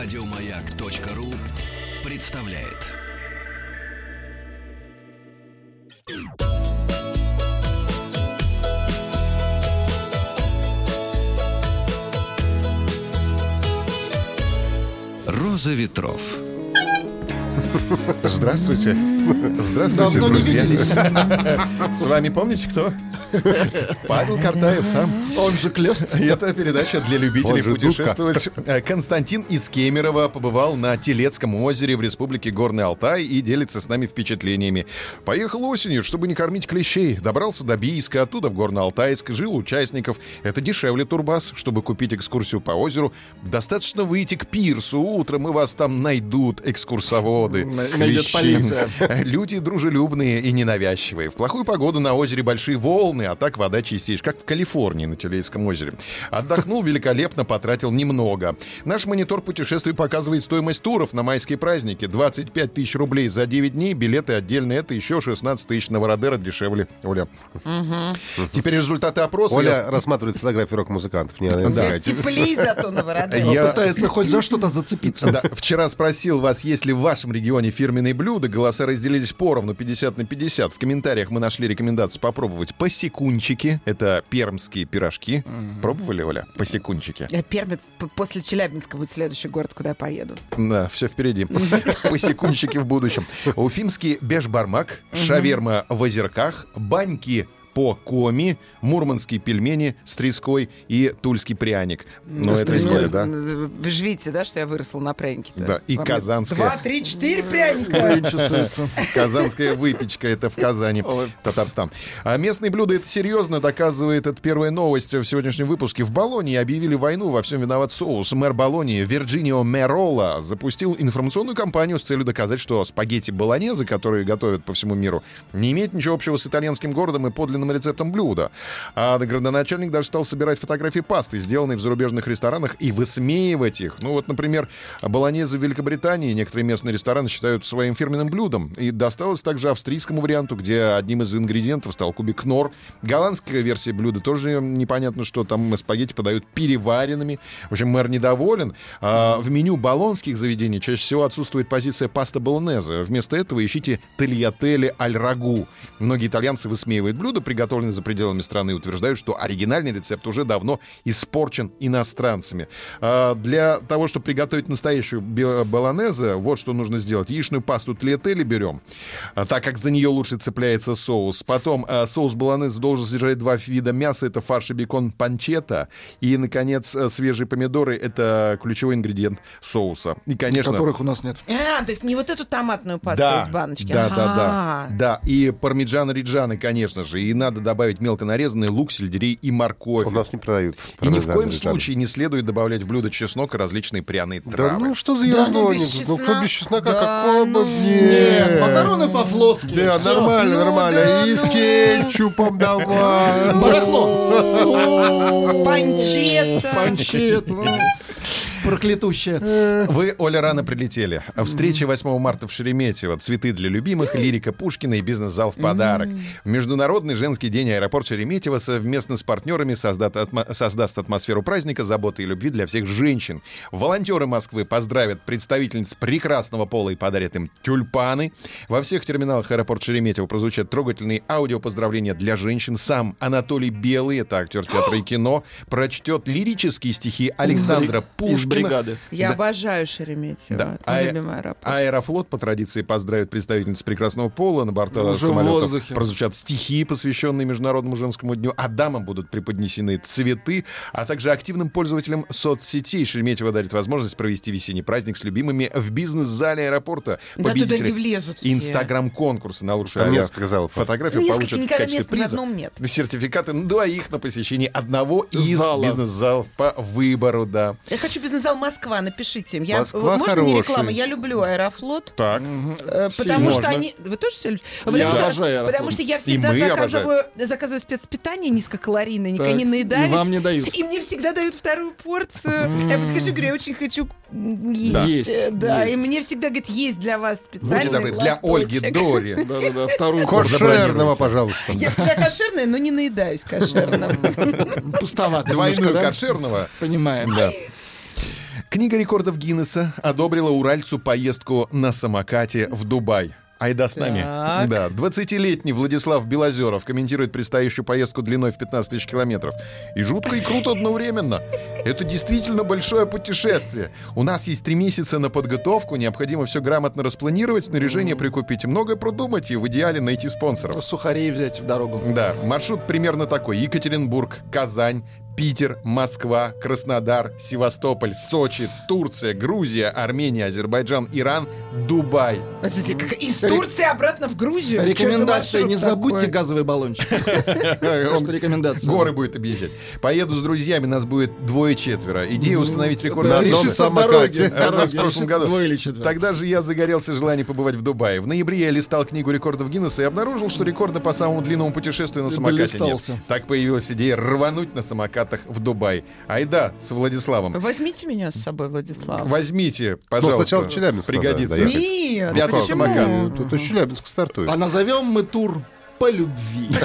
Радиомаяк.ру представляет. Роза ветров. Здравствуйте. Здравствуйте, Давно не друзья. виделись. С вами помните кто? Павел Картаев сам. Он же клёст. Это передача для любителей путешествовать. Э, Константин из Кемерово побывал на Телецком озере в республике Горный Алтай и делится с нами впечатлениями. Поехал осенью, чтобы не кормить клещей. Добрался до Бийска, оттуда в Горно-Алтайск, жил участников. Это дешевле турбас. Чтобы купить экскурсию по озеру, достаточно выйти к пирсу. Утром и вас там найдут экскурсоводы. На- найдет полиция. Люди дружелюбные и ненавязчивые. В плохую погоду на озере большие волны, а так вода чистейшая, как в Калифорнии на Телейском озере. Отдохнул великолепно, потратил немного. Наш монитор путешествий показывает стоимость туров на майские праздники. 25 тысяч рублей за 9 дней, билеты отдельно, это еще 16 тысяч на Вородера дешевле. Оля. Теперь результаты опроса. Оля Я- рассматривает фотографии рок-музыкантов. Не Да. Теплей зато на воротах. Я- Пытается хоть за что-то зацепиться. Да, вчера спросил вас, есть ли в вашем регионе фирменные блюда. Голоса разделились поровну, 50 на 50. В комментариях мы нашли рекомендацию попробовать посекунчики. Это пермские пирожки. Пробовали, Оля? Посекунчики. Э, Пермец после Челябинска будет следующий город, куда я поеду. Да, все впереди. Посекунчики в будущем. Уфимский бешбармак, шаверма в озерках, баньки по коми, мурманские пельмени с треской и тульский пряник. Ну, это треской. Да? Э, Вы же видите, да, что я выросла на пряники-то? Да, и Вам казанская. Два, три, четыре пряника. Казанская выпечка, это в Казани, Татарстан. А местные блюда, это серьезно, доказывает это первая новость в сегодняшнем выпуске. В Болонии объявили войну, во всем виноват соус. Мэр Болонии Вирджинио Мерола запустил информационную кампанию с целью доказать, что спагетти болонезы, которые готовят по всему миру, не имеют ничего общего с итальянским городом и подлинным рецептом блюда. А градоначальник даже стал собирать фотографии пасты, сделанные в зарубежных ресторанах, и высмеивать их. Ну вот, например, болонезы в Великобритании некоторые местные рестораны считают своим фирменным блюдом. И досталось также австрийскому варианту, где одним из ингредиентов стал кубик нор. Голландская версия блюда тоже непонятно, что там спагетти подают переваренными. В общем, мэр недоволен. А в меню болонских заведений чаще всего отсутствует позиция паста болонезе. Вместо этого ищите тольятеле аль рагу. Многие итальянцы высмеивают блюда, приготовленные за пределами страны, и утверждают, что оригинальный рецепт уже давно испорчен иностранцами. А для того, чтобы приготовить настоящую болонезе, вот что нужно сделать. Яичную пасту тольятеле берем, а, так как за нее лучше цепляется соус. Потом а, соус болонезе должен содержать два вида мяса. Это фарш и бекон панчета. И, наконец, а, свежие помидоры. Это ключевой ингредиент соуса. И, конечно... Которых у нас нет. А, то есть не вот эту томатную пасту Да, из баночки. да, да, да, Ага. да. И пармиджан риджаны, конечно же. И надо добавить мелко нарезанный лук, сельдерей и морковь. У нас не продают. И ни в коем случае не следует добавлять в блюдо чеснок и различные пряные Да травы. ну что за Да ерунда? ну, без Ну кто чеснока? без чеснока? Да Какого ну, бы- Нет, макароны по-флотски. Да, нормально, Ну нормально. да, И с ну. кетчупом давай. Барахло. Панчета. Панчет, ну, проклятущая. Вы, Оля, рано прилетели. Встреча 8 марта в Шереметьево. Цветы для любимых, лирика Пушкина и бизнес-зал в подарок. В Международный женский день аэропорт Шереметьево совместно с партнерами создаст атмосферу праздника, заботы и любви для всех женщин. Волонтеры Москвы поздравят представительниц прекрасного пола и подарят им тюльпаны. Во всех терминалах аэропорт Шереметьево прозвучат трогательные аудиопоздравления для женщин. Сам Анатолий Белый, это актер театра и кино, прочтет лирические стихи Александра Пушкина. Бригады. Я Да. обожаю Шереметьево. Да. А- любимый аэропорт. Аэрофлот по традиции поздравит представительниц прекрасного пола. На борту Уже самолетов воздухе. прозвучат стихи, посвященные Международному женскому дню, а дамам будут преподнесены цветы, а также активным пользователям соцсетей Шереметьево дарит возможность провести весенний праздник с любимыми в бизнес-зале аэропорта. Да туда Победители не влезут все. Инстаграм-конкурса на лучшую Там авиа- несколько залов. фотографию Несколько, получат в никогда качестве места на приза одном нет. сертификаты на двоих на посещение одного из бизнес-залов по выбору, да. Я хочу бизнес-зал Москва, напишите им. Я, Москва можно не хороший. реклама? Я люблю Аэрофлот. Так. э, Все потому что можно. они... Вы тоже все любите? Я Потому, что, Аэрофлот. потому что я всегда заказываю, заказываю спецпитание низкокалорийное, никогда не наедаюсь. и вам не дают. И мне всегда дают вторую порцию. Я подскажу, говорю, я очень хочу есть. Да. Есть. Есть, Да, есть. и мне всегда говорят, есть для вас специальный Будьте добры, для Ольги. Дори. Да-да-да, вторую Кошерного, пожалуйста. Я всегда кошерная, но не наедаюсь кошерным. пустовато. Двойную кошерного. Понимаем. Да. Книга рекордов Гиннесса одобрила уральцу поездку на самокате в Дубай. Айда с нами. Так. Да, 20-летний Владислав Белозеров комментирует предстоящую поездку длиной в 15 тысяч километров. И жутко, и круто одновременно. Это действительно большое путешествие. У нас есть три месяца на подготовку, необходимо все грамотно распланировать, снаряжение прикупить, многое продумать и в идеале найти спонсоров. Сухарей взять в дорогу. Да, маршрут примерно такой. Екатеринбург, Казань, Питер, Москва, Краснодар, Севастополь, Сочи, Турция, Грузия, Армения, Азербайджан, Иран, Дубай. Подождите, как- Из Турции обратно в Грузию? Рекомендация, не забудьте такой? газовый баллончик. Он Просто рекомендация. горы будет объезжать. Поеду с друзьями, нас будет двое-четверо. Идея установить рекорд на одном самокате. в прошлом году. Тогда же я загорелся желанием побывать в Дубае. В ноябре я листал книгу рекордов Гиннесса и обнаружил, что рекорда по самому длинному путешествию на самокате нет. Так появилась идея рвануть на самокатах в Дубай. Айда с Владиславом. Возьмите меня с собой, Владислав. Возьмите, пожалуйста. сначала в Челябинск Пригодится. доехать. Нет, Я тоже почему? самокат. Тут из Челябинска стартует. А назовем мы тур по любви.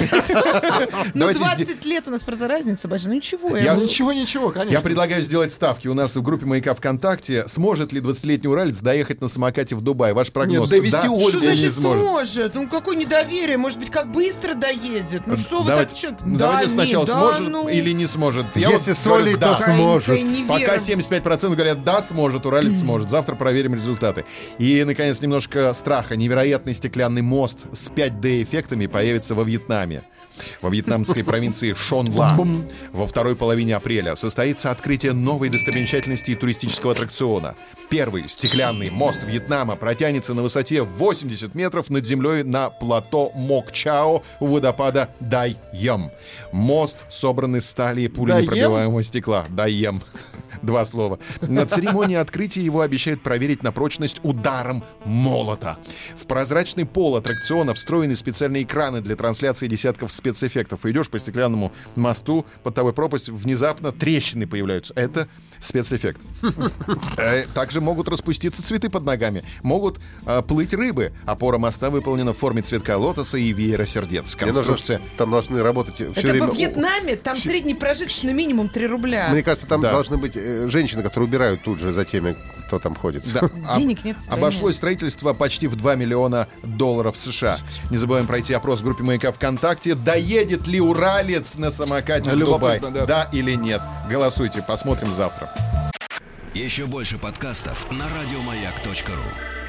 Ну, Давайте 20 лет у нас, правда, разница большая. Ну, ничего. Я-. Ничего, ничего, конечно. Я предлагаю сделать ставки. У нас в группе «Маяка ВКонтакте». Сможет ли 20-летний уралец доехать на самокате в Дубай? Ваш прогноз? Нет, довести Да? Что значит сможет? Ну, какое недоверие? Может быть, как быстро доедет? Ну, что вы так... ну, Да, давайте сначала сможет ну. или не сможет. Если вот с говорю, Олей, да. то сможет. Пока 75% говорят «да, сможет», уралец сможет. Завтра проверим результаты. И, наконец, немножко страха. Невероятный стеклянный мост с 5D-эффектами появится во Вьетнаме. Во вьетнамской провинции Шонла во второй половине апреля состоится открытие новой достопримечательности и туристического аттракциона. Первый стеклянный мост Вьетнама протянется на высоте 80 метров над землей на плато Мокчао у водопада Дайем. Мост собран из стали и пуленепробиваемого стекла. Дайем. Два слова. На церемонии открытия его обещают проверить на прочность ударом молота. В прозрачный пол аттракциона встроены специальные экраны для трансляции десятков спецэффектов. Идешь по стеклянному мосту, под тобой пропасть, внезапно трещины появляются. Это спецэффект. Э, Также могут распуститься цветы под ногами. Могут э, плыть рыбы. Опора моста выполнена в форме цветка лотоса и веера сердец. Конструкция там должны работать все Это время... во Вьетнаме, там средний прожиточный минимум 3 рубля. Мне кажется, там должны быть э, женщины, которые убирают тут же за теми, кто там ходит. Да, Денег нет стране. Обошлось строительство почти в 2 миллиона долларов США. Не забываем пройти опрос в группе Маяка ВКонтакте. Доедет ли уралец на самокате в Дубай? Любопытно, да. или нет? Голосуйте, посмотрим завтра. Еще больше подкастов на радиомаяк.ру.